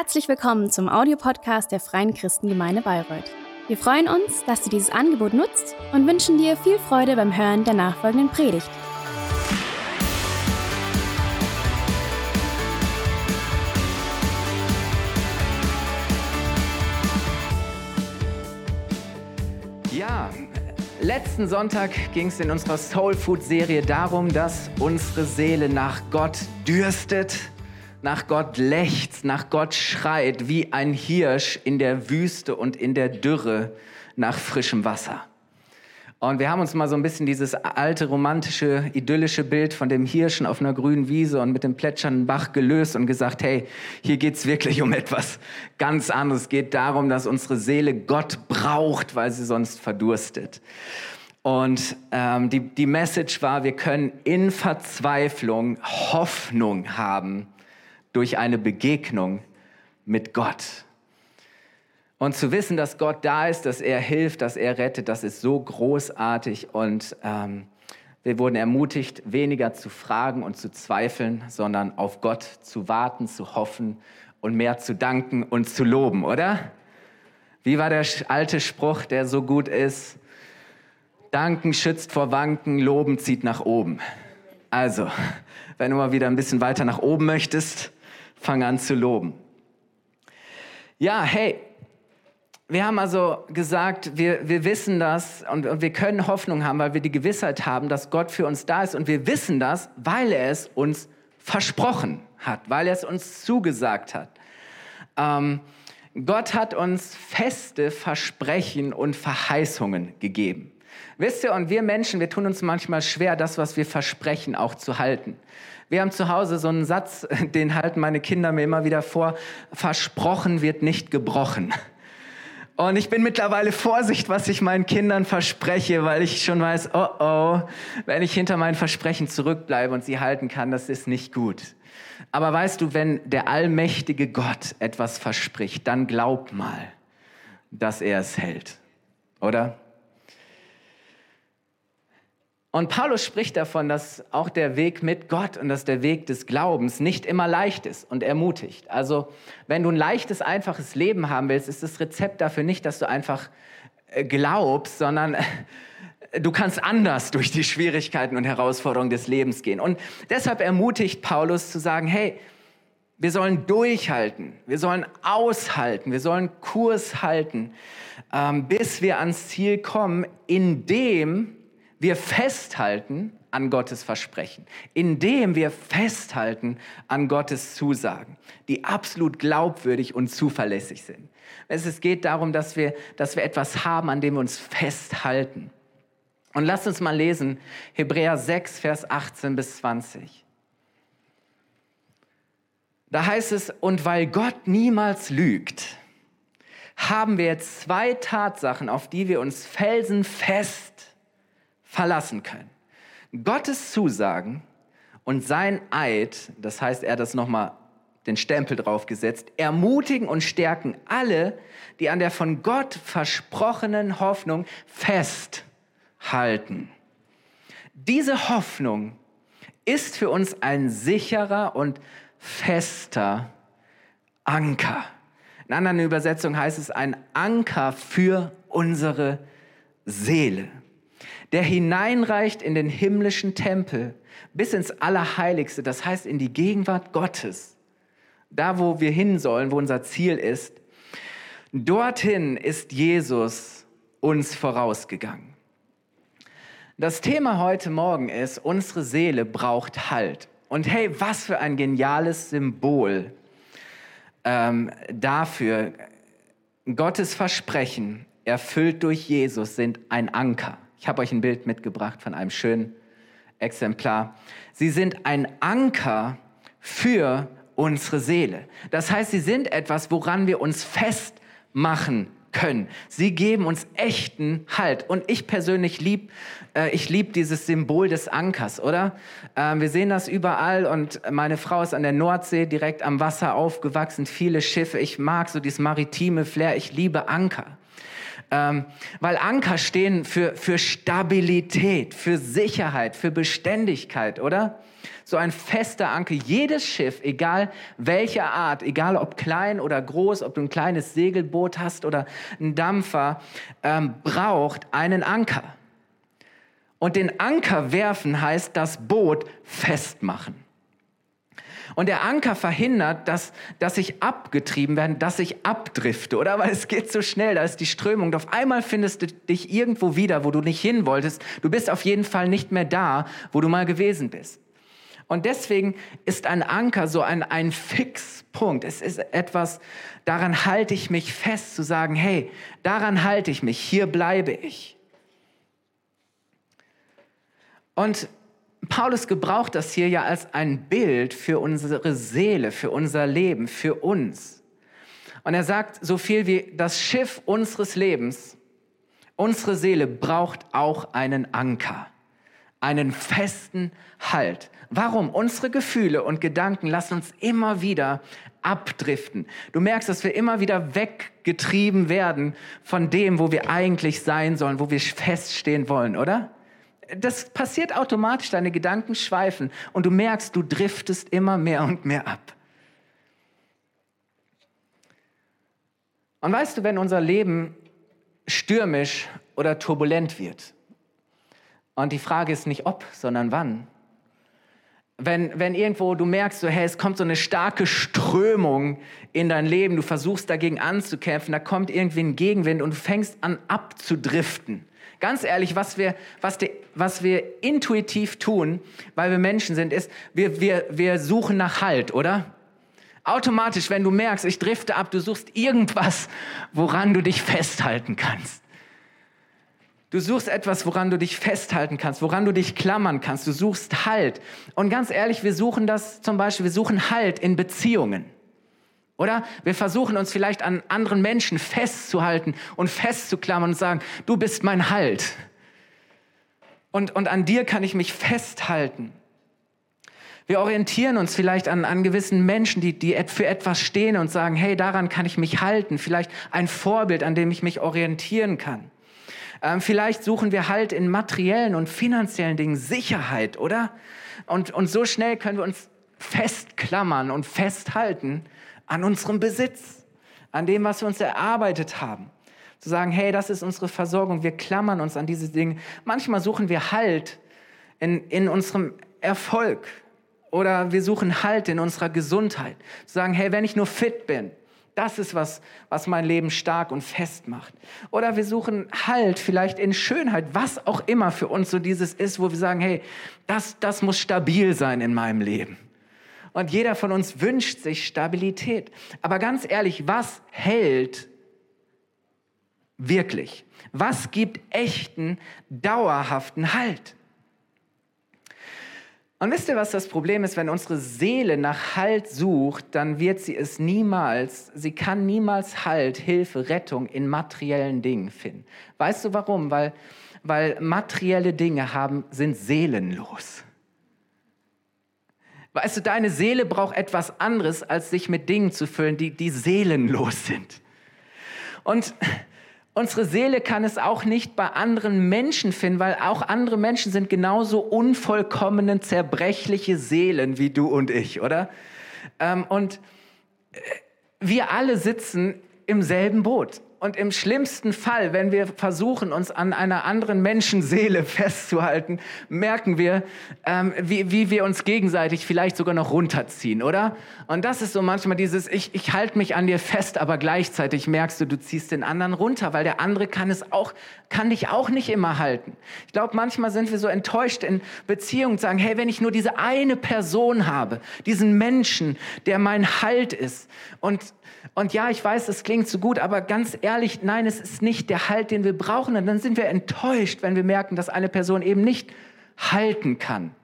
Herzlich willkommen zum Audiopodcast der Freien Christengemeinde Bayreuth. Wir freuen uns, dass du dieses Angebot nutzt und wünschen dir viel Freude beim Hören der nachfolgenden Predigt. Ja, letzten Sonntag ging es in unserer Soul Food Serie darum, dass unsere Seele nach Gott dürstet nach Gott lechzt, nach Gott schreit, wie ein Hirsch in der Wüste und in der Dürre nach frischem Wasser. Und wir haben uns mal so ein bisschen dieses alte, romantische, idyllische Bild von dem Hirschen auf einer grünen Wiese und mit dem plätschernden Bach gelöst und gesagt, hey, hier geht's wirklich um etwas ganz anderes. Es geht darum, dass unsere Seele Gott braucht, weil sie sonst verdurstet. Und ähm, die, die Message war, wir können in Verzweiflung Hoffnung haben durch eine Begegnung mit Gott. Und zu wissen, dass Gott da ist, dass er hilft, dass er rettet, das ist so großartig. Und ähm, wir wurden ermutigt, weniger zu fragen und zu zweifeln, sondern auf Gott zu warten, zu hoffen und mehr zu danken und zu loben, oder? Wie war der alte Spruch, der so gut ist? Danken schützt vor Wanken, Loben zieht nach oben. Also, wenn du mal wieder ein bisschen weiter nach oben möchtest, fang an zu loben. Ja, hey, wir haben also gesagt, wir, wir wissen das und, und wir können Hoffnung haben, weil wir die Gewissheit haben, dass Gott für uns da ist. Und wir wissen das, weil er es uns versprochen hat, weil er es uns zugesagt hat. Ähm, Gott hat uns feste Versprechen und Verheißungen gegeben. Wisst ihr, und wir Menschen, wir tun uns manchmal schwer, das, was wir versprechen, auch zu halten. Wir haben zu Hause so einen Satz, den halten meine Kinder mir immer wieder vor, versprochen wird nicht gebrochen. Und ich bin mittlerweile Vorsicht, was ich meinen Kindern verspreche, weil ich schon weiß, oh oh, wenn ich hinter meinen Versprechen zurückbleibe und sie halten kann, das ist nicht gut. Aber weißt du, wenn der allmächtige Gott etwas verspricht, dann glaub mal, dass er es hält. Oder? Und Paulus spricht davon, dass auch der Weg mit Gott und dass der Weg des Glaubens nicht immer leicht ist und ermutigt. Also wenn du ein leichtes, einfaches Leben haben willst, ist das Rezept dafür nicht, dass du einfach äh, glaubst, sondern du kannst anders durch die Schwierigkeiten und Herausforderungen des Lebens gehen. Und deshalb ermutigt Paulus zu sagen, hey, wir sollen durchhalten, wir sollen aushalten, wir sollen Kurs halten, ähm, bis wir ans Ziel kommen, indem wir festhalten an Gottes Versprechen, indem wir festhalten an Gottes Zusagen, die absolut glaubwürdig und zuverlässig sind. Es geht darum, dass wir, dass wir etwas haben, an dem wir uns festhalten. Und lasst uns mal lesen, Hebräer 6, Vers 18 bis 20. Da heißt es, und weil Gott niemals lügt, haben wir jetzt zwei Tatsachen, auf die wir uns felsenfest verlassen können. Gottes Zusagen und sein Eid, das heißt, er hat das nochmal den Stempel draufgesetzt, ermutigen und stärken alle, die an der von Gott versprochenen Hoffnung festhalten. Diese Hoffnung ist für uns ein sicherer und fester Anker. In anderen Übersetzungen heißt es ein Anker für unsere Seele der hineinreicht in den himmlischen Tempel bis ins Allerheiligste, das heißt in die Gegenwart Gottes, da wo wir hin sollen, wo unser Ziel ist. Dorthin ist Jesus uns vorausgegangen. Das Thema heute Morgen ist, unsere Seele braucht Halt. Und hey, was für ein geniales Symbol ähm, dafür. Gottes Versprechen, erfüllt durch Jesus, sind ein Anker. Ich habe euch ein Bild mitgebracht von einem schönen Exemplar. Sie sind ein Anker für unsere Seele. Das heißt, sie sind etwas, woran wir uns festmachen können. Sie geben uns echten Halt. Und ich persönlich lieb, äh, ich lieb dieses Symbol des Ankers, oder? Äh, wir sehen das überall und meine Frau ist an der Nordsee direkt am Wasser aufgewachsen, viele Schiffe. Ich mag so dieses maritime Flair. Ich liebe Anker. Ähm, weil Anker stehen für, für Stabilität, für Sicherheit, für Beständigkeit, oder? So ein fester Anker. Jedes Schiff, egal welcher Art, egal ob klein oder groß, ob du ein kleines Segelboot hast oder ein Dampfer, ähm, braucht einen Anker. Und den Anker werfen heißt das Boot festmachen. Und der Anker verhindert, dass, dass ich abgetrieben werde, dass ich abdrifte, oder? Weil es geht so schnell, da ist die Strömung. Und auf einmal findest du dich irgendwo wieder, wo du nicht hin wolltest. Du bist auf jeden Fall nicht mehr da, wo du mal gewesen bist. Und deswegen ist ein Anker so ein, ein Fixpunkt. Es ist etwas, daran halte ich mich fest, zu sagen, hey, daran halte ich mich, hier bleibe ich. Und Paulus gebraucht das hier ja als ein Bild für unsere Seele, für unser Leben, für uns. Und er sagt so viel wie das Schiff unseres Lebens, unsere Seele braucht auch einen Anker, einen festen Halt. Warum? Unsere Gefühle und Gedanken lassen uns immer wieder abdriften. Du merkst, dass wir immer wieder weggetrieben werden von dem, wo wir eigentlich sein sollen, wo wir feststehen wollen, oder? Das passiert automatisch, deine Gedanken schweifen und du merkst, du driftest immer mehr und mehr ab. Und weißt du, wenn unser Leben stürmisch oder turbulent wird, und die Frage ist nicht ob, sondern wann, wenn, wenn irgendwo du merkst, so, hey, es kommt so eine starke Strömung in dein Leben, du versuchst dagegen anzukämpfen, da kommt irgendwie ein Gegenwind und du fängst an abzudriften. Ganz ehrlich, was wir, was, die, was wir intuitiv tun, weil wir Menschen sind, ist, wir, wir, wir suchen nach Halt, oder? Automatisch, wenn du merkst, ich drifte ab, du suchst irgendwas, woran du dich festhalten kannst. Du suchst etwas, woran du dich festhalten kannst, woran du dich klammern kannst. Du suchst Halt. Und ganz ehrlich, wir suchen das zum Beispiel, wir suchen Halt in Beziehungen. Oder wir versuchen uns vielleicht an anderen Menschen festzuhalten und festzuklammern und sagen, du bist mein Halt. Und, und an dir kann ich mich festhalten. Wir orientieren uns vielleicht an, an gewissen Menschen, die, die für etwas stehen und sagen, hey, daran kann ich mich halten. Vielleicht ein Vorbild, an dem ich mich orientieren kann. Ähm, vielleicht suchen wir halt in materiellen und finanziellen Dingen Sicherheit, oder? Und, und so schnell können wir uns festklammern und festhalten an unserem Besitz, an dem, was wir uns erarbeitet haben. Zu sagen, hey, das ist unsere Versorgung, wir klammern uns an diese Dinge. Manchmal suchen wir Halt in, in unserem Erfolg oder wir suchen Halt in unserer Gesundheit. Zu sagen, hey, wenn ich nur fit bin, das ist was, was mein Leben stark und fest macht. Oder wir suchen Halt vielleicht in Schönheit, was auch immer für uns so dieses ist, wo wir sagen, hey, das, das muss stabil sein in meinem Leben. Und jeder von uns wünscht sich Stabilität. Aber ganz ehrlich, was hält wirklich? Was gibt echten, dauerhaften Halt? Und wisst ihr, was das Problem ist? Wenn unsere Seele nach Halt sucht, dann wird sie es niemals, sie kann niemals Halt, Hilfe, Rettung in materiellen Dingen finden. Weißt du warum? Weil, weil materielle Dinge haben, sind seelenlos. Weißt du, deine Seele braucht etwas anderes, als sich mit Dingen zu füllen, die, die seelenlos sind. Und unsere Seele kann es auch nicht bei anderen Menschen finden, weil auch andere Menschen sind genauso unvollkommene, zerbrechliche Seelen wie du und ich, oder? Ähm, und äh, wir alle sitzen im selben Boot. Und im schlimmsten Fall, wenn wir versuchen, uns an einer anderen Menschenseele festzuhalten, merken wir, ähm, wie, wie wir uns gegenseitig vielleicht sogar noch runterziehen, oder? Und das ist so manchmal dieses, ich, ich halte mich an dir fest, aber gleichzeitig merkst du, du ziehst den anderen runter, weil der andere kann es auch, kann dich auch nicht immer halten. Ich glaube, manchmal sind wir so enttäuscht in Beziehungen und sagen, hey, wenn ich nur diese eine Person habe, diesen Menschen, der mein Halt ist und und ja, ich weiß, es klingt so gut, aber ganz ehrlich, nein, es ist nicht der Halt, den wir brauchen. Und dann sind wir enttäuscht, wenn wir merken, dass eine Person eben nicht halten kann,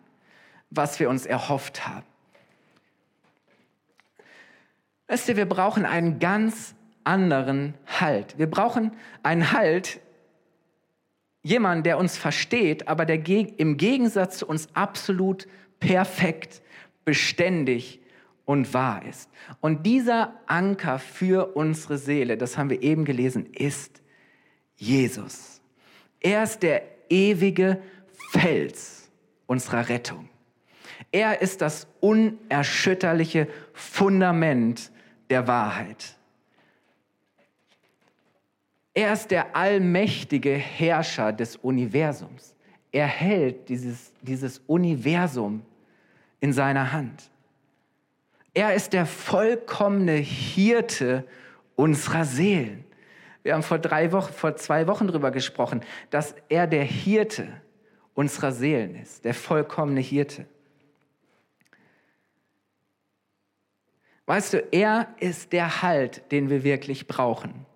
was wir uns erhofft haben. Weißt du, wir brauchen einen ganz anderen Halt. Wir brauchen einen Halt, jemanden, der uns versteht, aber der im Gegensatz zu uns absolut perfekt, beständig und wahr ist. Und dieser Anker für unsere Seele, das haben wir eben gelesen, ist Jesus. Er ist der ewige Fels unserer Rettung. Er ist das unerschütterliche Fundament der Wahrheit. Er ist der allmächtige Herrscher des Universums. Er hält dieses, dieses Universum in seiner Hand. Er ist der vollkommene Hirte unserer Seelen. Wir haben vor, drei Wochen, vor zwei Wochen darüber gesprochen, dass er der Hirte unserer Seelen ist, der vollkommene Hirte. Weißt du, er ist der Halt, den wir wirklich brauchen.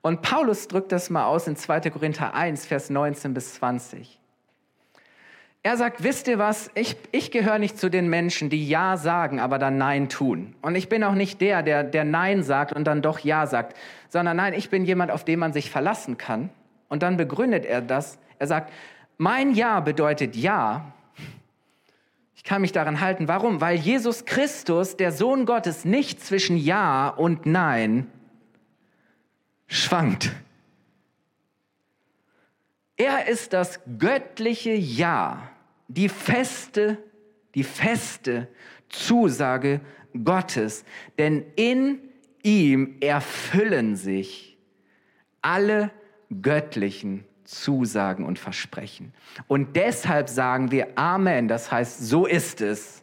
Und Paulus drückt das mal aus in 2. Korinther 1, Vers 19 bis 20. Er sagt, wisst ihr was, ich, ich gehöre nicht zu den Menschen, die Ja sagen, aber dann Nein tun. Und ich bin auch nicht der, der, der Nein sagt und dann doch Ja sagt, sondern nein, ich bin jemand, auf den man sich verlassen kann. Und dann begründet er das. Er sagt, mein Ja bedeutet Ja. Ich kann mich daran halten. Warum? Weil Jesus Christus, der Sohn Gottes, nicht zwischen Ja und Nein schwankt. Er ist das göttliche Ja, die feste, die feste Zusage Gottes, denn in ihm erfüllen sich alle göttlichen Zusagen und Versprechen. Und deshalb sagen wir Amen, das heißt, so ist es.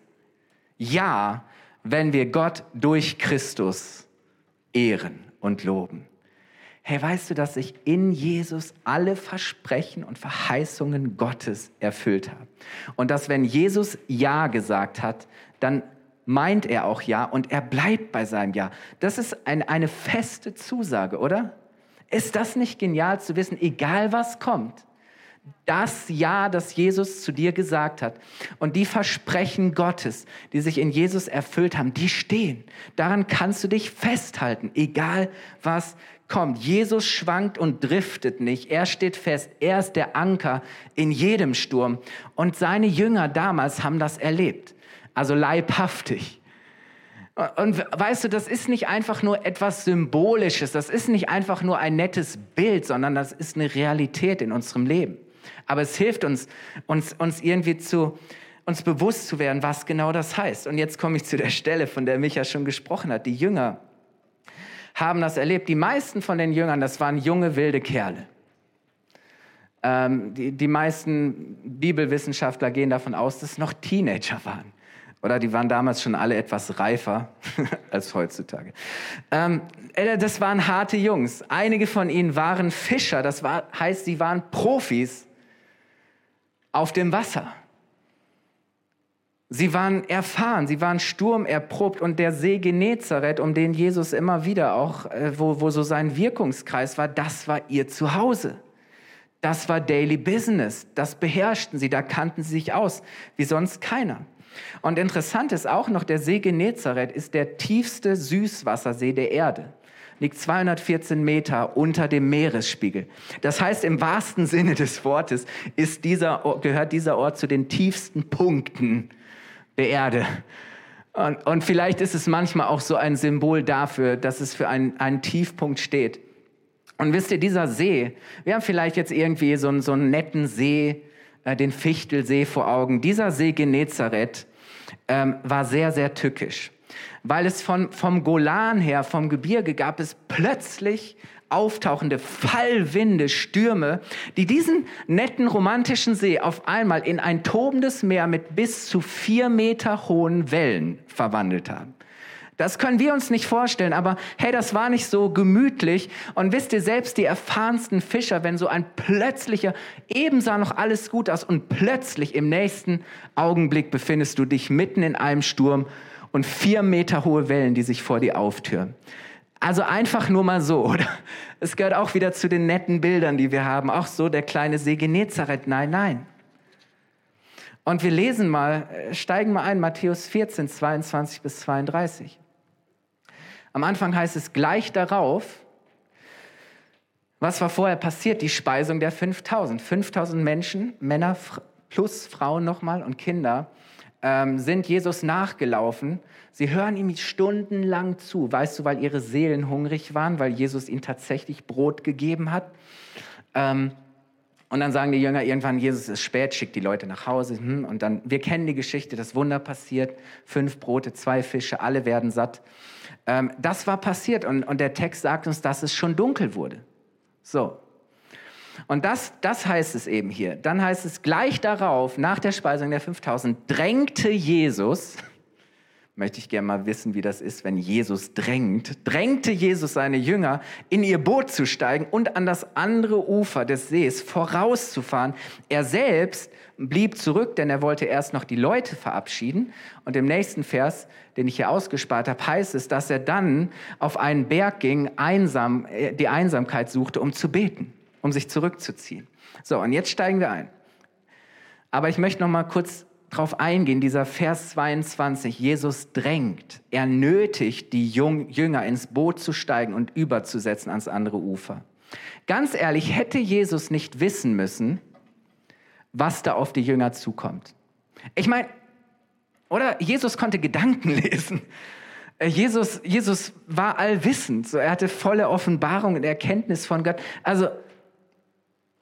Ja, wenn wir Gott durch Christus ehren und loben. Hey, weißt du, dass sich in Jesus alle Versprechen und Verheißungen Gottes erfüllt haben? Und dass wenn Jesus Ja gesagt hat, dann meint er auch Ja und er bleibt bei seinem Ja. Das ist ein, eine feste Zusage, oder? Ist das nicht genial zu wissen, egal was kommt, das Ja, das Jesus zu dir gesagt hat und die Versprechen Gottes, die sich in Jesus erfüllt haben, die stehen. Daran kannst du dich festhalten, egal was kommt. Jesus schwankt und driftet nicht. Er steht fest. Er ist der Anker in jedem Sturm. Und seine Jünger damals haben das erlebt. Also leibhaftig. Und weißt du, das ist nicht einfach nur etwas Symbolisches, das ist nicht einfach nur ein nettes Bild, sondern das ist eine Realität in unserem Leben. Aber es hilft uns, uns, uns irgendwie zu, uns bewusst zu werden, was genau das heißt. Und jetzt komme ich zu der Stelle, von der Micha schon gesprochen hat. Die Jünger haben das erlebt. Die meisten von den Jüngern, das waren junge, wilde Kerle. Ähm, die, die meisten Bibelwissenschaftler gehen davon aus, dass es noch Teenager waren. Oder die waren damals schon alle etwas reifer als heutzutage. Ähm, äh, das waren harte Jungs. Einige von ihnen waren Fischer. Das war, heißt, sie waren Profis auf dem Wasser. Sie waren erfahren, sie waren sturmerprobt und der See Genezareth, um den Jesus immer wieder auch, äh, wo, wo so sein Wirkungskreis war, das war ihr Zuhause. Das war Daily Business, das beherrschten sie, da kannten sie sich aus, wie sonst keiner. Und interessant ist auch noch, der See Genezareth ist der tiefste Süßwassersee der Erde liegt 214 Meter unter dem Meeresspiegel. Das heißt, im wahrsten Sinne des Wortes ist dieser, gehört dieser Ort zu den tiefsten Punkten der Erde. Und, und vielleicht ist es manchmal auch so ein Symbol dafür, dass es für einen, einen Tiefpunkt steht. Und wisst ihr, dieser See, wir haben vielleicht jetzt irgendwie so einen, so einen netten See, äh, den Fichtelsee vor Augen. Dieser See Genezareth ähm, war sehr, sehr tückisch, weil es von, vom Golan her, vom Gebirge gab es plötzlich auftauchende Fallwinde, Stürme, die diesen netten romantischen See auf einmal in ein tobendes Meer mit bis zu vier Meter hohen Wellen verwandelt haben. Das können wir uns nicht vorstellen, aber hey, das war nicht so gemütlich. Und wisst ihr, selbst die erfahrensten Fischer, wenn so ein plötzlicher, eben sah noch alles gut aus und plötzlich im nächsten Augenblick befindest du dich mitten in einem Sturm und vier Meter hohe Wellen, die sich vor dir auftüren. Also einfach nur mal so, oder? Es gehört auch wieder zu den netten Bildern, die wir haben. Auch so der kleine See Genezareth. Nein, nein. Und wir lesen mal, äh, steigen mal ein, Matthäus 14, 22 bis 32. Am Anfang heißt es gleich darauf, was war vorher passiert? Die Speisung der 5000. 5000 Menschen, Männer plus Frauen nochmal und Kinder ähm, sind Jesus nachgelaufen. Sie hören ihm stundenlang zu. Weißt du, weil ihre Seelen hungrig waren, weil Jesus ihnen tatsächlich Brot gegeben hat. Ähm, und dann sagen die Jünger irgendwann, Jesus ist spät, schickt die Leute nach Hause. Hm, und dann, wir kennen die Geschichte, das Wunder passiert. Fünf Brote, zwei Fische, alle werden satt. Ähm, das war passiert und, und der Text sagt uns, dass es schon dunkel wurde. So. Und das, das heißt es eben hier. Dann heißt es gleich darauf, nach der Speisung der 5000, drängte Jesus, möchte ich gerne mal wissen, wie das ist, wenn Jesus drängt, drängte Jesus seine Jünger, in ihr Boot zu steigen und an das andere Ufer des Sees vorauszufahren. Er selbst blieb zurück, denn er wollte erst noch die Leute verabschieden. Und im nächsten Vers, den ich hier ausgespart habe, heißt es, dass er dann auf einen Berg ging, einsam, äh, die Einsamkeit suchte, um zu beten, um sich zurückzuziehen. So, und jetzt steigen wir ein. Aber ich möchte noch mal kurz drauf eingehen, dieser Vers 22. Jesus drängt, er nötigt die Jünger ins Boot zu steigen und überzusetzen ans andere Ufer. Ganz ehrlich, hätte Jesus nicht wissen müssen, was da auf die Jünger zukommt. Ich meine, oder Jesus konnte Gedanken lesen. Äh, Jesus, Jesus war allwissend, so er hatte volle Offenbarung und Erkenntnis von Gott. Also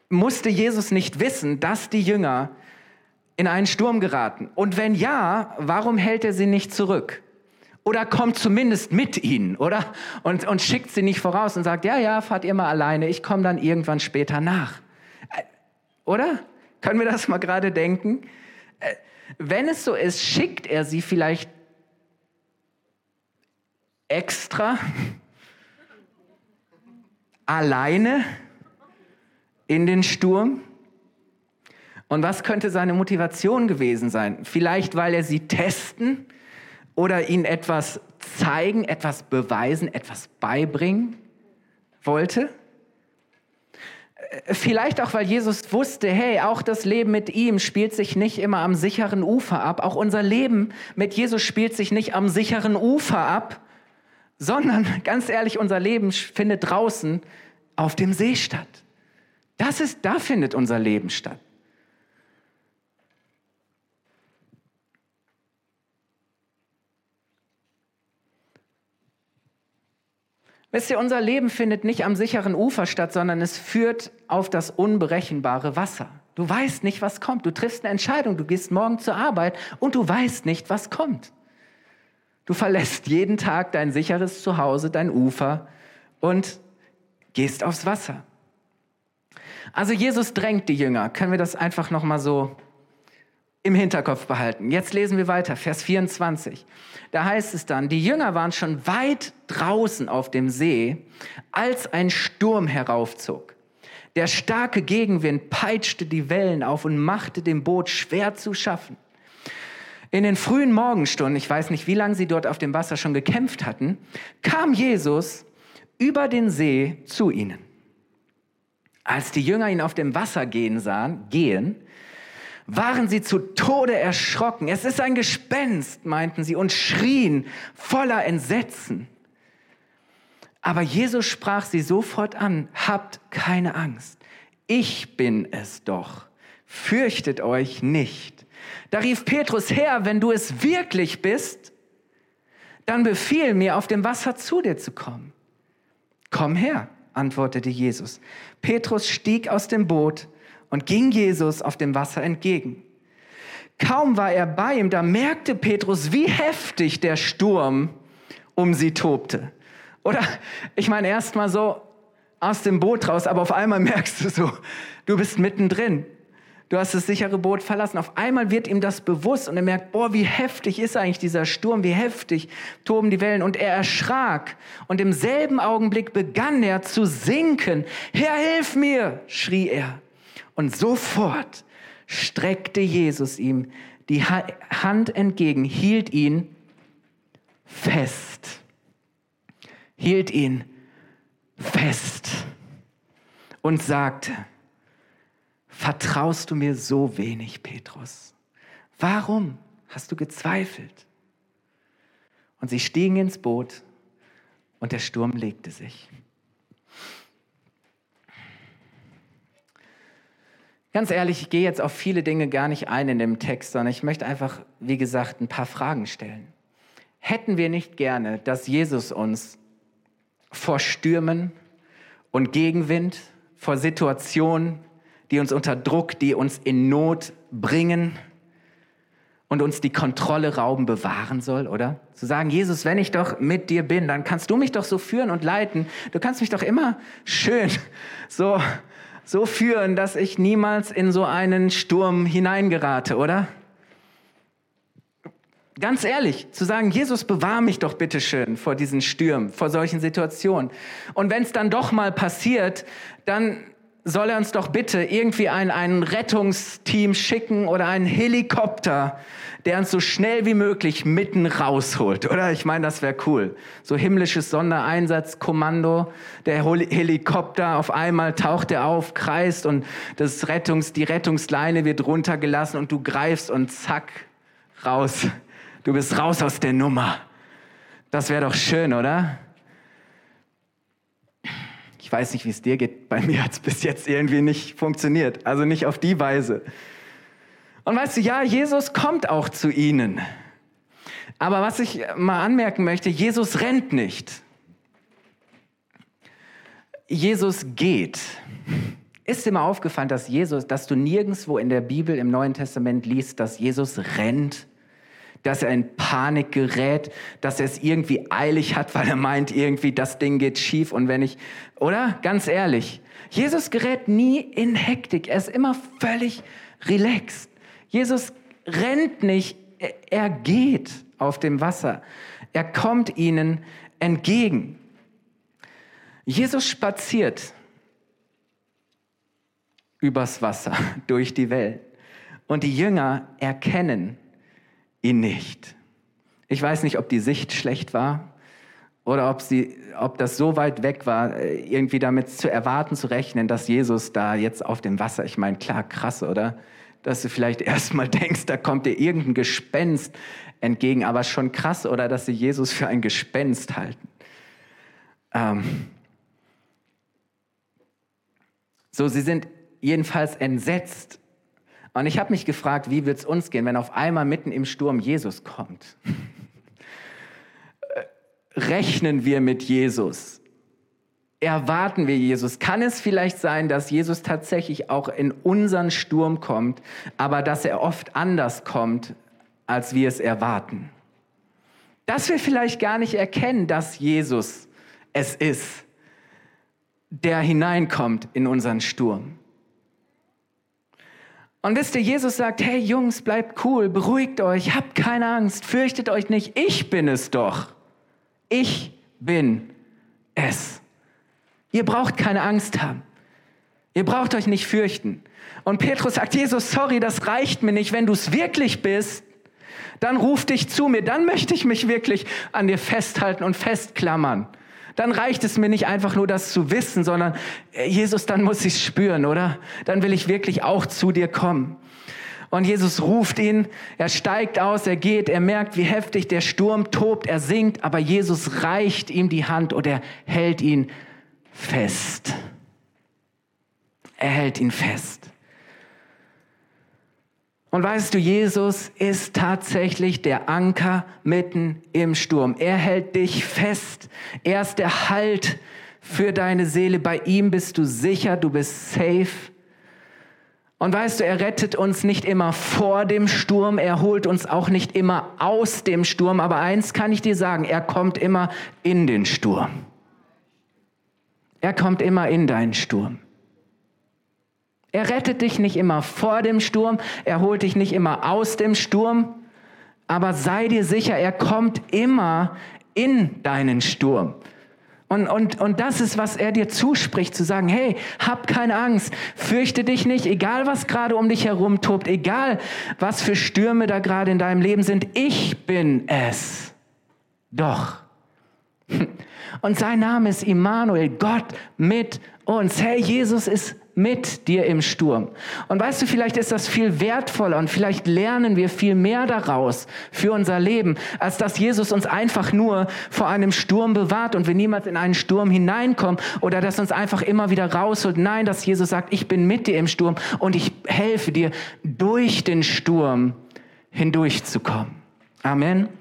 musste Jesus nicht wissen, dass die Jünger in einen Sturm geraten? Und wenn ja, warum hält er sie nicht zurück? Oder kommt zumindest mit ihnen, oder? Und, und schickt sie nicht voraus und sagt, ja, ja, fahrt ihr mal alleine, ich komme dann irgendwann später nach. Äh, oder? Können wir das mal gerade denken? Äh, wenn es so ist, schickt er sie vielleicht extra alleine in den Sturm? Und was könnte seine Motivation gewesen sein? Vielleicht, weil er sie testen oder ihnen etwas zeigen, etwas beweisen, etwas beibringen wollte? Äh, vielleicht auch, weil Jesus wusste, hey, auch das Leben mit ihm spielt sich nicht immer am sicheren Ufer ab. Auch unser Leben mit Jesus spielt sich nicht am sicheren Ufer ab, sondern ganz ehrlich, unser Leben findet draußen auf dem See statt. Das ist, da findet unser Leben statt. Wisst ihr, unser Leben findet nicht am sicheren Ufer statt, sondern es führt auf das unberechenbare Wasser. Du weißt nicht, was kommt. Du triffst eine Entscheidung, du gehst morgen zur Arbeit und du weißt nicht, was kommt. Du verlässt jeden Tag dein sicheres Zuhause, dein Ufer und gehst aufs Wasser. Also Jesus drängt die Jünger. Können wir das einfach noch mal so im Hinterkopf behalten. Jetzt lesen wir weiter, Vers 24. Da heißt es dann, die Jünger waren schon weit draußen auf dem See, als ein Sturm heraufzog. Der starke Gegenwind peitschte die Wellen auf und machte dem Boot schwer zu schaffen. In den frühen Morgenstunden, ich weiß nicht, wie lange sie dort auf dem Wasser schon gekämpft hatten, kam Jesus über den See zu ihnen. Als die Jünger ihn auf dem Wasser gehen sahen, gehen, waren sie zu Tode erschrocken. Es ist ein Gespenst, meinten sie, und schrien voller Entsetzen. Aber Jesus sprach sie sofort an, habt keine Angst, ich bin es doch, fürchtet euch nicht. Da rief Petrus, Herr, wenn du es wirklich bist, dann befiehl mir, auf dem Wasser zu dir zu kommen. Komm her, antwortete Jesus. Petrus stieg aus dem Boot, und ging Jesus auf dem Wasser entgegen. Kaum war er bei ihm, da merkte Petrus, wie heftig der Sturm um sie tobte. Oder ich meine erst mal so aus dem Boot raus, aber auf einmal merkst du so, du bist mittendrin. Du hast das sichere Boot verlassen. Auf einmal wird ihm das bewusst und er merkt, boah, wie heftig ist eigentlich dieser Sturm, wie heftig toben die Wellen. Und er erschrak. Und im selben Augenblick begann er zu sinken. Herr, hilf mir, schrie er. Und sofort streckte Jesus ihm die Hand entgegen, hielt ihn fest. Hielt ihn fest und sagte, vertraust du mir so wenig, Petrus? Warum hast du gezweifelt? Und sie stiegen ins Boot und der Sturm legte sich. Ganz ehrlich, ich gehe jetzt auf viele Dinge gar nicht ein in dem Text, sondern ich möchte einfach, wie gesagt, ein paar Fragen stellen. Hätten wir nicht gerne, dass Jesus uns vor Stürmen und Gegenwind, vor Situationen, die uns unter Druck, die uns in Not bringen und uns die Kontrolle rauben, bewahren soll, oder? Zu sagen, Jesus, wenn ich doch mit dir bin, dann kannst du mich doch so führen und leiten. Du kannst mich doch immer schön so, so führen, dass ich niemals in so einen Sturm hineingerate, oder? Ganz ehrlich, zu sagen, Jesus, bewahr mich doch bitte schön vor diesen Stürmen, vor solchen Situationen. Und wenn es dann doch mal passiert, dann soll er uns doch bitte irgendwie ein, ein Rettungsteam schicken oder einen Helikopter, der uns so schnell wie möglich mitten rausholt, oder? Ich meine, das wäre cool. So himmlisches Sondereinsatzkommando, der Helikopter, auf einmal taucht er auf, kreist und das Rettungs, die Rettungsleine wird runtergelassen und du greifst und zack, raus Du bist raus aus der Nummer. Das wäre doch schön, oder? Ich weiß nicht, wie es dir geht. Bei mir hat es bis jetzt irgendwie nicht funktioniert. Also nicht auf die Weise. Und weißt du, ja, Jesus kommt auch zu ihnen. Aber was ich mal anmerken möchte, Jesus rennt nicht. Jesus geht. Ist dir mal aufgefallen, dass Jesus, dass du nirgendwo in der Bibel im Neuen Testament liest, dass Jesus rennt? Dass er in Panik gerät, dass er es irgendwie eilig hat, weil er meint, irgendwie das Ding geht schief und wenn ich, oder? Ganz ehrlich, Jesus gerät nie in Hektik, er ist immer völlig relaxed. Jesus rennt nicht, er geht auf dem Wasser. Er kommt ihnen entgegen. Jesus spaziert übers Wasser, durch die Welt. Und die Jünger erkennen, ihn nicht. Ich weiß nicht, ob die Sicht schlecht war oder ob, sie, ob das so weit weg war, äh, irgendwie damit zu erwarten, zu rechnen, dass Jesus da jetzt auf dem Wasser, ich meine, klar, krass, oder? Dass du vielleicht erstmal denkst, da kommt dir irgendein Gespenst entgegen, aber schon krass, oder dass sie Jesus für ein Gespenst halten. Ähm so, sie sind jedenfalls entsetzt und ich habe mich gefragt, wie wird es uns gehen, wenn auf einmal mitten im Sturm Jesus kommt? Rechnen wir mit Jesus? Erwarten wir Jesus? Kann es vielleicht sein, dass Jesus tatsächlich auch in unseren Sturm kommt, aber dass er oft anders kommt, als wir es erwarten? Dass wir vielleicht gar nicht erkennen, dass Jesus es ist, der hineinkommt in unseren Sturm. Und wisst ihr, Jesus sagt, hey Jungs, bleibt cool, beruhigt euch, habt keine Angst, fürchtet euch nicht, ich bin es doch. Ich bin es. Ihr braucht keine Angst haben. Ihr braucht euch nicht fürchten. Und Petrus sagt, Jesus, sorry, das reicht mir nicht. Wenn du es wirklich bist, dann ruf dich zu mir. Dann möchte ich mich wirklich an dir festhalten und festklammern dann reicht es mir nicht einfach nur das zu wissen, sondern äh, Jesus, dann muss ich es spüren, oder? Dann will ich wirklich auch zu dir kommen. Und Jesus ruft ihn, er steigt aus, er geht, er merkt, wie heftig der Sturm tobt, er sinkt, aber Jesus reicht ihm die Hand und er hält ihn fest. Er hält ihn fest. Und weißt du, Jesus ist tatsächlich der Anker mitten im Sturm. Er hält dich fest. Er ist der Halt für deine Seele. Bei ihm bist du sicher, du bist safe. Und weißt du, er rettet uns nicht immer vor dem Sturm, er holt uns auch nicht immer aus dem Sturm, aber eins kann ich dir sagen, er kommt immer in den Sturm. Er kommt immer in deinen Sturm. Er rettet dich nicht immer vor dem Sturm, er holt dich nicht immer aus dem Sturm, aber sei dir sicher, er kommt immer in deinen Sturm. Und, und, und das ist, was er dir zuspricht, zu sagen, hey, hab keine Angst, fürchte dich nicht, egal was gerade um dich herum tobt, egal was für Stürme da gerade in deinem Leben sind, ich bin es. Doch. Und sein Name ist Immanuel, Gott mit uns. Hey, Jesus ist mit dir im Sturm. Und weißt du, vielleicht ist das viel wertvoller und vielleicht lernen wir viel mehr daraus für unser Leben, als dass Jesus uns einfach nur vor einem Sturm bewahrt und wir niemals in einen Sturm hineinkommen oder dass uns einfach immer wieder rausholt. Nein, dass Jesus sagt, ich bin mit dir im Sturm und ich helfe dir, durch den Sturm hindurchzukommen. Amen.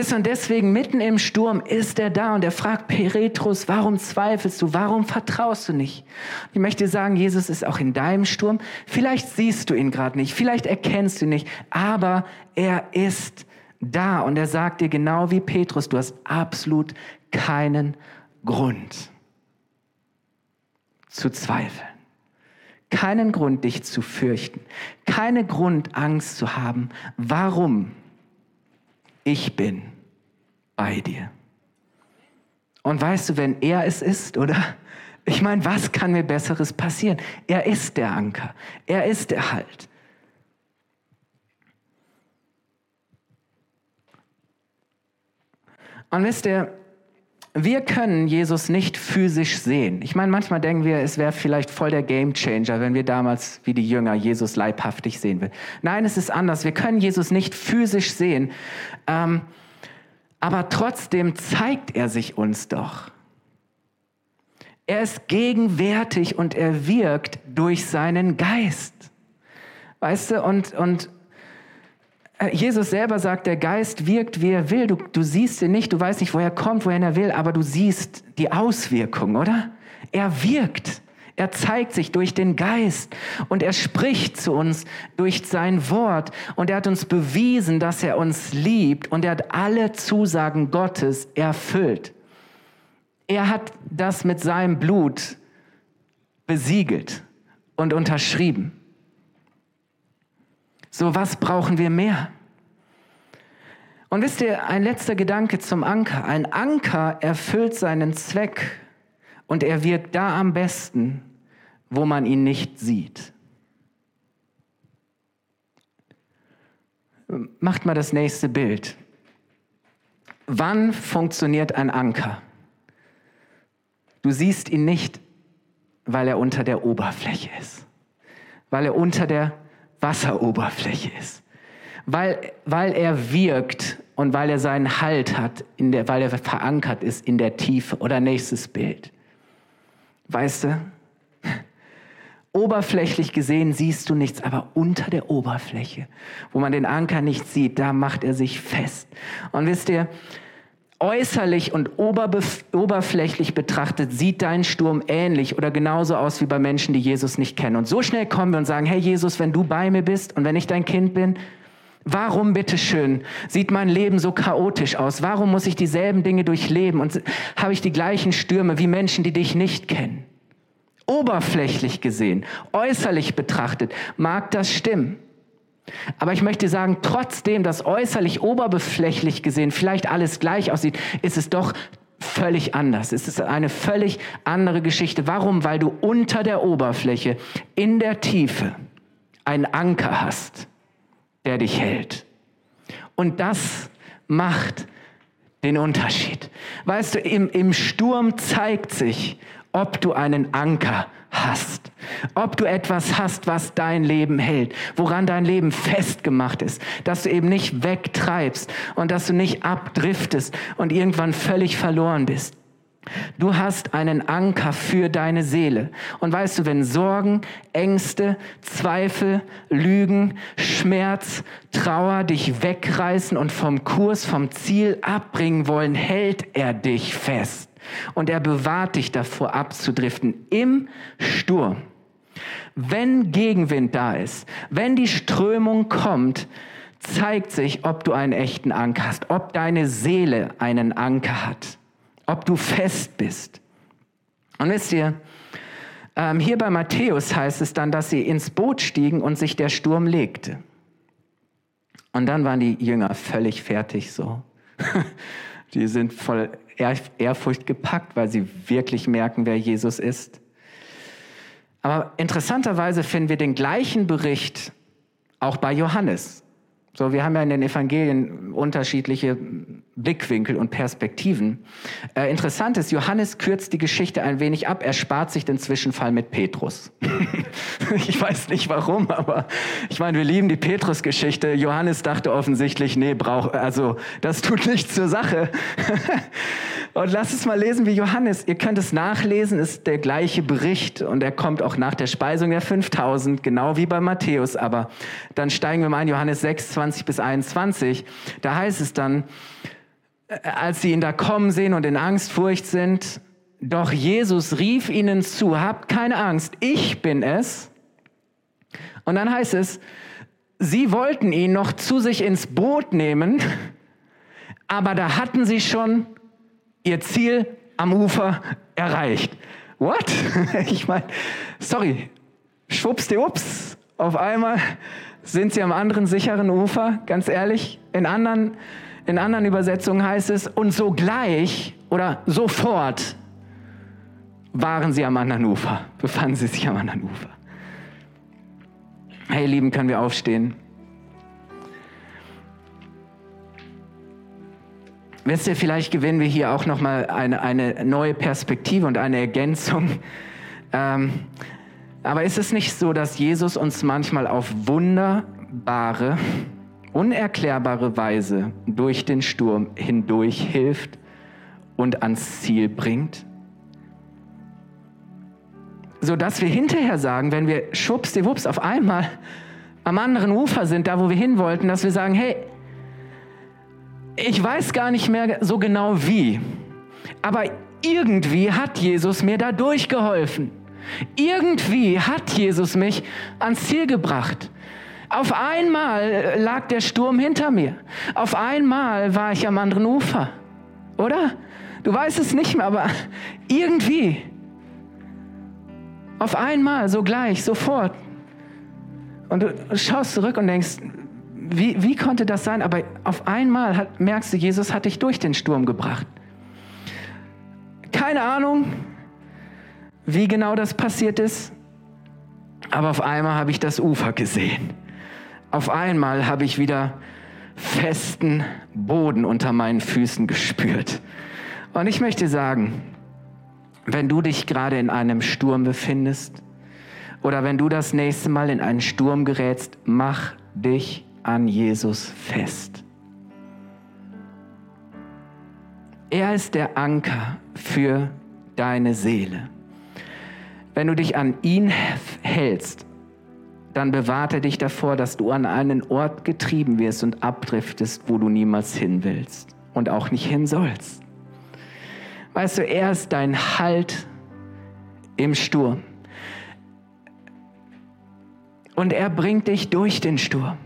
Wisst und deswegen mitten im Sturm ist er da und er fragt Petrus, warum zweifelst du, warum vertraust du nicht? Ich möchte sagen, Jesus ist auch in deinem Sturm. Vielleicht siehst du ihn gerade nicht, vielleicht erkennst du ihn nicht, aber er ist da und er sagt dir genau wie Petrus, du hast absolut keinen Grund zu zweifeln. Keinen Grund, dich zu fürchten. Keinen Grund, Angst zu haben. Warum? Ich bin bei dir. Und weißt du, wenn er es ist, oder? Ich meine, was kann mir Besseres passieren? Er ist der Anker. Er ist der Halt. Und wisst ihr, wir können Jesus nicht physisch sehen. Ich meine, manchmal denken wir, es wäre vielleicht voll der Gamechanger, wenn wir damals wie die Jünger Jesus leibhaftig sehen will. Nein, es ist anders. Wir können Jesus nicht physisch sehen, ähm, aber trotzdem zeigt er sich uns doch. Er ist gegenwärtig und er wirkt durch seinen Geist. Weißt du, und, und Jesus selber sagt, der Geist wirkt, wie er will. Du, du siehst ihn nicht, du weißt nicht, woher er kommt, wohin er will, aber du siehst die Auswirkung, oder? Er wirkt. Er zeigt sich durch den Geist und er spricht zu uns durch sein Wort und er hat uns bewiesen, dass er uns liebt und er hat alle Zusagen Gottes erfüllt. Er hat das mit seinem Blut besiegelt und unterschrieben. So, was brauchen wir mehr? Und wisst ihr, ein letzter Gedanke zum Anker. Ein Anker erfüllt seinen Zweck und er wirkt da am besten, wo man ihn nicht sieht. Macht mal das nächste Bild. Wann funktioniert ein Anker? Du siehst ihn nicht, weil er unter der Oberfläche ist, weil er unter der Wasseroberfläche ist. Weil, weil er wirkt und weil er seinen Halt hat, in der, weil er verankert ist in der Tiefe. Oder nächstes Bild. Weißt du, oberflächlich gesehen siehst du nichts, aber unter der Oberfläche, wo man den Anker nicht sieht, da macht er sich fest. Und wisst ihr, äußerlich und oberflächlich betrachtet sieht dein Sturm ähnlich oder genauso aus wie bei Menschen, die Jesus nicht kennen. Und so schnell kommen wir und sagen, hey Jesus, wenn du bei mir bist und wenn ich dein Kind bin, warum bitteschön sieht mein Leben so chaotisch aus? Warum muss ich dieselben Dinge durchleben und habe ich die gleichen Stürme wie Menschen, die dich nicht kennen? Oberflächlich gesehen, äußerlich betrachtet, mag das stimmen. Aber ich möchte sagen, trotzdem, dass äußerlich oberflächlich gesehen vielleicht alles gleich aussieht, ist es doch völlig anders. Es ist eine völlig andere Geschichte. Warum? Weil du unter der Oberfläche, in der Tiefe, einen Anker hast, der dich hält. Und das macht den Unterschied. Weißt du, im, im Sturm zeigt sich, ob du einen Anker hast. Ob du etwas hast, was dein Leben hält, woran dein Leben festgemacht ist, dass du eben nicht wegtreibst und dass du nicht abdriftest und irgendwann völlig verloren bist. Du hast einen Anker für deine Seele. Und weißt du, wenn Sorgen, Ängste, Zweifel, Lügen, Schmerz, Trauer dich wegreißen und vom Kurs, vom Ziel abbringen wollen, hält er dich fest und er bewahrt dich davor abzudriften im Sturm. Wenn Gegenwind da ist, wenn die Strömung kommt, zeigt sich, ob du einen echten Anker hast, ob deine Seele einen Anker hat, ob du fest bist. Und wisst ihr, ähm, hier bei Matthäus heißt es dann, dass sie ins Boot stiegen und sich der Sturm legte. Und dann waren die Jünger völlig fertig so. Die sind voll Ehrfurcht gepackt, weil sie wirklich merken, wer Jesus ist. Aber interessanterweise finden wir den gleichen Bericht auch bei Johannes. So, wir haben ja in den Evangelien unterschiedliche Blickwinkel und Perspektiven. Äh, interessant ist, Johannes kürzt die Geschichte ein wenig ab. Er spart sich den Zwischenfall mit Petrus. ich weiß nicht warum, aber ich meine, wir lieben die Petrus-Geschichte. Johannes dachte offensichtlich, nee, brauch, also das tut nichts zur Sache. und lass es mal lesen wie Johannes. Ihr könnt es nachlesen, ist der gleiche Bericht und er kommt auch nach der Speisung der 5000, genau wie bei Matthäus. Aber dann steigen wir mal in Johannes 6, 20 bis 21. Da heißt es dann, als sie ihn da kommen sehen und in Angst, Furcht sind, doch Jesus rief ihnen zu, habt keine Angst, ich bin es. Und dann heißt es, sie wollten ihn noch zu sich ins Boot nehmen, aber da hatten sie schon ihr Ziel am Ufer erreicht. What? Ich meine, sorry, schwuppsdiwupps, auf einmal sind sie am anderen sicheren Ufer, ganz ehrlich. In anderen in anderen Übersetzungen heißt es, und sogleich oder sofort waren sie am anderen Ufer, befanden sie sich am anderen Ufer. Hey, Lieben, können wir aufstehen? Wisst ihr, vielleicht gewinnen wir hier auch nochmal eine, eine neue Perspektive und eine Ergänzung. Ähm, aber ist es nicht so, dass Jesus uns manchmal auf wunderbare, unerklärbare Weise durch den Sturm hindurch hilft und ans Ziel bringt? So dass wir hinterher sagen, wenn wir schwuppsdiwupps auf einmal am anderen Ufer sind, da wo wir hin wollten, dass wir sagen, hey, ich weiß gar nicht mehr so genau wie, aber irgendwie hat Jesus mir da durchgeholfen. Irgendwie hat Jesus mich ans Ziel gebracht. Auf einmal lag der Sturm hinter mir. Auf einmal war ich am anderen Ufer. Oder? Du weißt es nicht mehr, aber irgendwie. Auf einmal, so gleich, sofort. Und du schaust zurück und denkst, wie, wie konnte das sein? Aber auf einmal hat, merkst du, Jesus hat dich durch den Sturm gebracht. Keine Ahnung, wie genau das passiert ist, aber auf einmal habe ich das Ufer gesehen auf einmal habe ich wieder festen Boden unter meinen Füßen gespürt. Und ich möchte sagen, wenn du dich gerade in einem Sturm befindest oder wenn du das nächste Mal in einen Sturm gerätst, mach dich an Jesus fest. Er ist der Anker für deine Seele. Wenn du dich an ihn hältst dann bewahrt er dich davor, dass du an einen Ort getrieben wirst und abdriftest, wo du niemals hin willst und auch nicht hin sollst. Weißt du, er ist dein Halt im Sturm. Und er bringt dich durch den Sturm.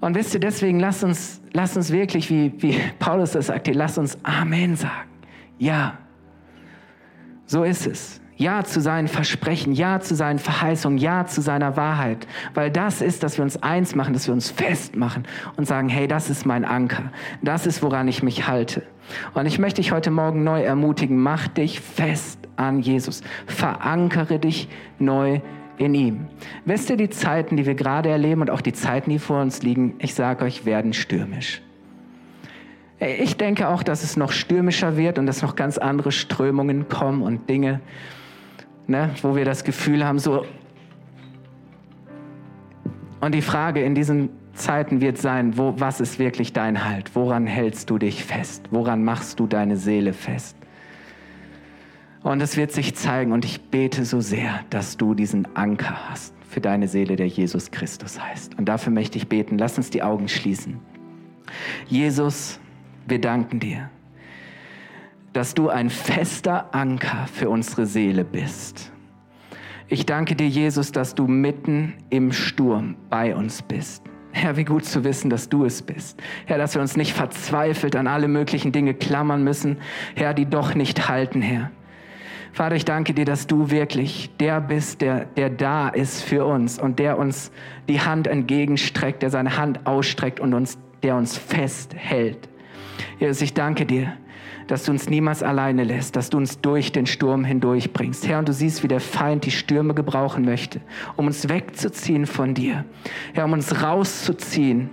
Und wisst ihr, deswegen lasst uns, lasst uns wirklich, wie, wie Paulus das sagt, lasst uns Amen sagen. Ja, so ist es. Ja zu seinen Versprechen, Ja zu seinen Verheißungen, Ja zu seiner Wahrheit. Weil das ist, dass wir uns eins machen, dass wir uns festmachen und sagen, hey, das ist mein Anker. Das ist, woran ich mich halte. Und ich möchte dich heute Morgen neu ermutigen, mach dich fest an Jesus. Verankere dich neu in ihm. Wisst ihr, die Zeiten, die wir gerade erleben und auch die Zeiten, die vor uns liegen, ich sage euch, werden stürmisch. Ich denke auch, dass es noch stürmischer wird und dass noch ganz andere Strömungen kommen und Dinge, ne, wo wir das Gefühl haben, so. Und die Frage in diesen Zeiten wird sein, wo, was ist wirklich dein Halt? Woran hältst du dich fest? Woran machst du deine Seele fest? Und es wird sich zeigen und ich bete so sehr, dass du diesen Anker hast für deine Seele, der Jesus Christus heißt. Und dafür möchte ich beten. Lass uns die Augen schließen. Jesus, wir danken dir dass du ein fester Anker für unsere Seele bist. Ich danke dir, Jesus, dass du mitten im Sturm bei uns bist. Herr, wie gut zu wissen, dass du es bist. Herr, dass wir uns nicht verzweifelt an alle möglichen Dinge klammern müssen, Herr, die doch nicht halten, Herr. Vater, ich danke dir, dass du wirklich der bist, der, der da ist für uns und der uns die Hand entgegenstreckt, der seine Hand ausstreckt und uns, der uns festhält. Jesus, ich danke dir, dass du uns niemals alleine lässt, dass du uns durch den Sturm hindurch bringst. Herr, und du siehst, wie der Feind die Stürme gebrauchen möchte, um uns wegzuziehen von dir. Herr, um uns rauszuziehen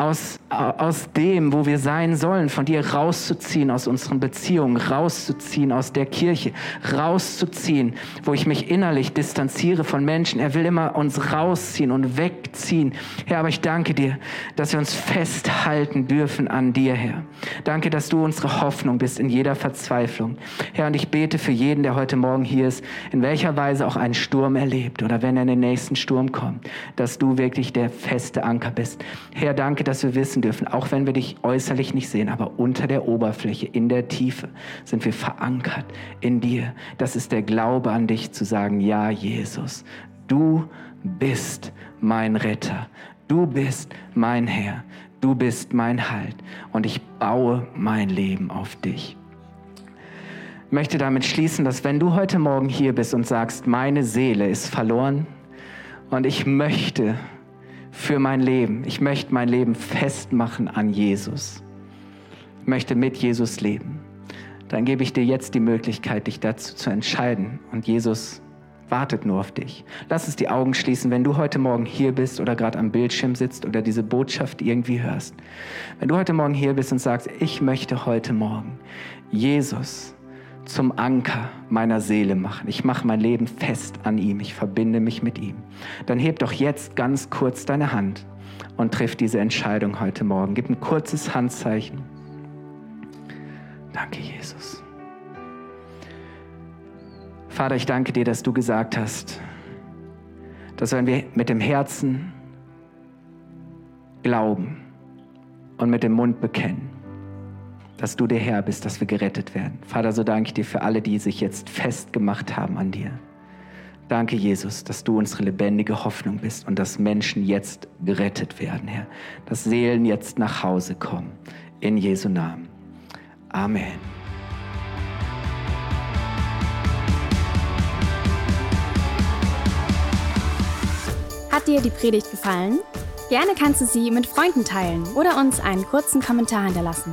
aus, aus dem, wo wir sein sollen, von dir rauszuziehen aus unseren Beziehungen, rauszuziehen aus der Kirche, rauszuziehen, wo ich mich innerlich distanziere von Menschen. Er will immer uns rausziehen und wegziehen. Herr, aber ich danke dir, dass wir uns festhalten dürfen an dir, Herr. Danke, dass du unsere Hoffnung bist in jeder Verzweiflung. Herr, und ich bete für jeden, der heute Morgen hier ist, in welcher Weise auch einen Sturm erlebt oder wenn er in den nächsten Sturm kommt, dass du wirklich der feste Anker bist. Herr, danke, dass wir wissen dürfen, auch wenn wir dich äußerlich nicht sehen, aber unter der Oberfläche, in der Tiefe sind wir verankert in dir. Das ist der Glaube an dich zu sagen, ja, Jesus, du bist mein Retter. Du bist mein Herr. Du bist mein Halt. Und ich baue mein Leben auf dich möchte damit schließen, dass wenn du heute Morgen hier bist und sagst, meine Seele ist verloren und ich möchte für mein Leben, ich möchte mein Leben festmachen an Jesus, ich möchte mit Jesus leben, dann gebe ich dir jetzt die Möglichkeit, dich dazu zu entscheiden. Und Jesus wartet nur auf dich. Lass uns die Augen schließen, wenn du heute Morgen hier bist oder gerade am Bildschirm sitzt oder diese Botschaft irgendwie hörst. Wenn du heute Morgen hier bist und sagst, ich möchte heute Morgen Jesus zum Anker meiner Seele machen. Ich mache mein Leben fest an ihm. Ich verbinde mich mit ihm. Dann heb doch jetzt ganz kurz deine Hand und triff diese Entscheidung heute Morgen. Gib ein kurzes Handzeichen. Danke, Jesus. Vater, ich danke dir, dass du gesagt hast, dass wenn wir mit dem Herzen glauben und mit dem Mund bekennen, dass du der Herr bist, dass wir gerettet werden. Vater, so danke ich dir für alle, die sich jetzt festgemacht haben an dir. Danke, Jesus, dass du unsere lebendige Hoffnung bist und dass Menschen jetzt gerettet werden, Herr. Dass Seelen jetzt nach Hause kommen. In Jesu Namen. Amen. Hat dir die Predigt gefallen? Gerne kannst du sie mit Freunden teilen oder uns einen kurzen Kommentar hinterlassen.